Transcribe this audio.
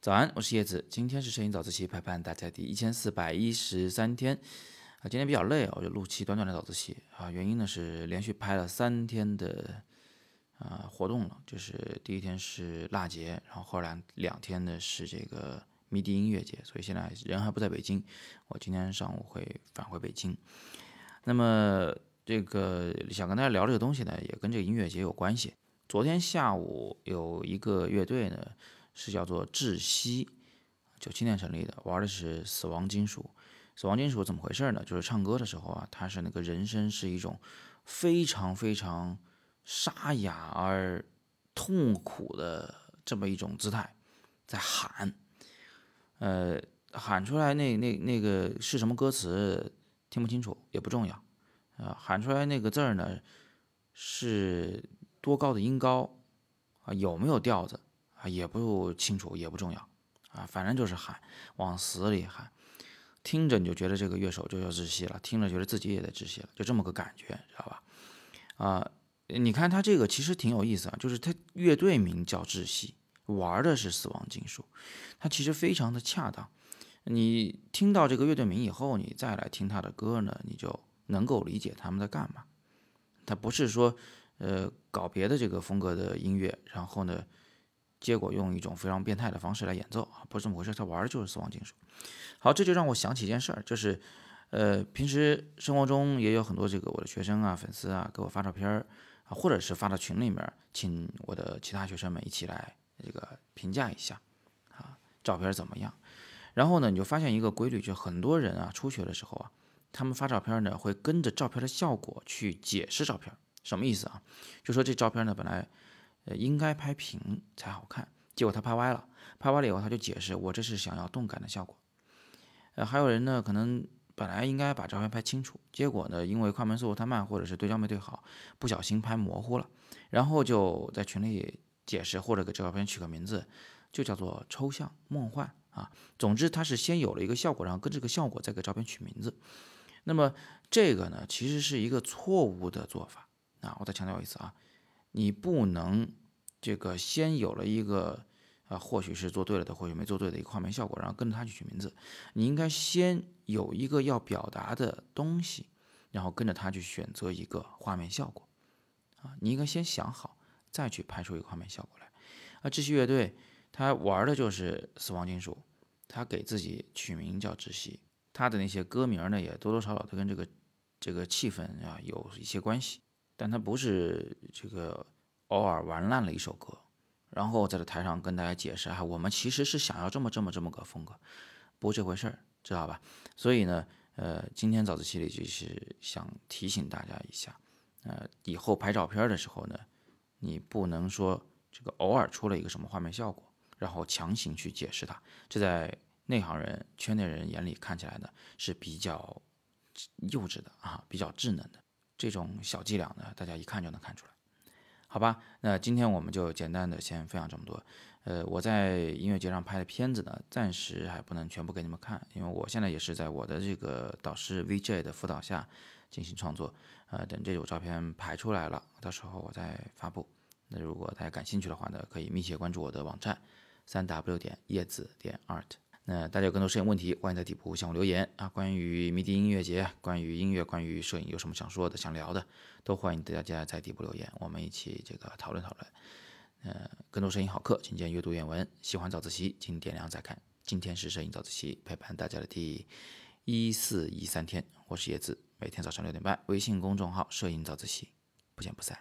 早安，我是叶子，今天是摄影早自习陪伴大家第一千四百一十三天啊，今天比较累啊，我就录期短短的早自习啊，原因呢是连续拍了三天的啊活动了，就是第一天是腊节，然后后来两天呢是这个迷笛音乐节，所以现在人还不在北京，我今天上午会返回北京。那么这个想跟大家聊这个东西呢，也跟这个音乐节有关系。昨天下午有一个乐队呢。是叫做窒息，九七年成立的，玩的是死亡金属。死亡金属怎么回事呢？就是唱歌的时候啊，它是那个人声是一种非常非常沙哑而痛苦的这么一种姿态，在喊。呃，喊出来那那那个是什么歌词听不清楚也不重要，啊，喊出来那个字儿呢是多高的音高啊，有没有调子？啊，也不清楚，也不重要，啊，反正就是喊，往死里喊，听着你就觉得这个乐手就要窒息了，听着觉得自己也在窒息了，就这么个感觉，知道吧？啊，你看他这个其实挺有意思啊，就是他乐队名叫窒息，玩的是死亡金属，他其实非常的恰当。你听到这个乐队名以后，你再来听他的歌呢，你就能够理解他们在干嘛。他不是说，呃，搞别的这个风格的音乐，然后呢？结果用一种非常变态的方式来演奏啊，不是这么回事，他玩的就是死亡金属。好，这就让我想起一件事儿，就是，呃，平时生活中也有很多这个我的学生啊、粉丝啊给我发照片儿啊，或者是发到群里面，请我的其他学生们一起来这个评价一下啊，照片怎么样？然后呢，你就发现一个规律，就很多人啊，初学的时候啊，他们发照片呢会跟着照片的效果去解释照片，什么意思啊？就说这照片呢本来。呃，应该拍平才好看，结果他拍歪了，拍歪了以后他就解释我这是想要动感的效果。呃，还有人呢，可能本来应该把照片拍清楚，结果呢，因为快门速度太慢，或者是对焦没对好，不小心拍模糊了，然后就在群里解释，或者给这照片取个名字，就叫做抽象梦幻啊。总之，他是先有了一个效果，然后跟这个效果再给照片取名字。那么这个呢，其实是一个错误的做法啊。我再强调一次啊。你不能这个先有了一个啊，或许是做对了的，或许没做对的一个画面效果，然后跟着它去取名字。你应该先有一个要表达的东西，然后跟着它去选择一个画面效果啊。你应该先想好，再去拍出一个画面效果来。啊，窒息乐队他玩的就是死亡金属，他给自己取名叫窒息，他的那些歌名呢也多多少少都跟这个这个气氛啊有一些关系。但他不是这个偶尔玩烂了一首歌，然后在这台上跟大家解释啊，我们其实是想要这么这么这么个风格，不这回事儿，知道吧？所以呢，呃，今天早自习里就是想提醒大家一下，呃，以后拍照片的时候呢，你不能说这个偶尔出了一个什么画面效果，然后强行去解释它，这在内行人、圈内人眼里看起来呢是比较幼稚的啊，比较稚嫩的。这种小伎俩呢，大家一看就能看出来，好吧？那今天我们就简单的先分享这么多。呃，我在音乐节上拍的片子呢，暂时还不能全部给你们看，因为我现在也是在我的这个导师 VJ 的辅导下进行创作。呃，等这组照片排出来了，到时候我再发布。那如果大家感兴趣的话呢，可以密切关注我的网站，三 W 点叶子点 art。那大家有更多摄影问题，欢迎在底部向我留言啊！关于迷笛音乐节，关于音乐，关于摄影，有什么想说的、想聊的，都欢迎大家在底部留言，我们一起这个讨论讨论。呃，更多摄影好课，请见阅读原文。喜欢早自习，请点亮再看。今天是摄影早自习陪伴大家的第一四一三天，我是叶子，每天早上六点半，微信公众号“摄影早自习”，不见不散。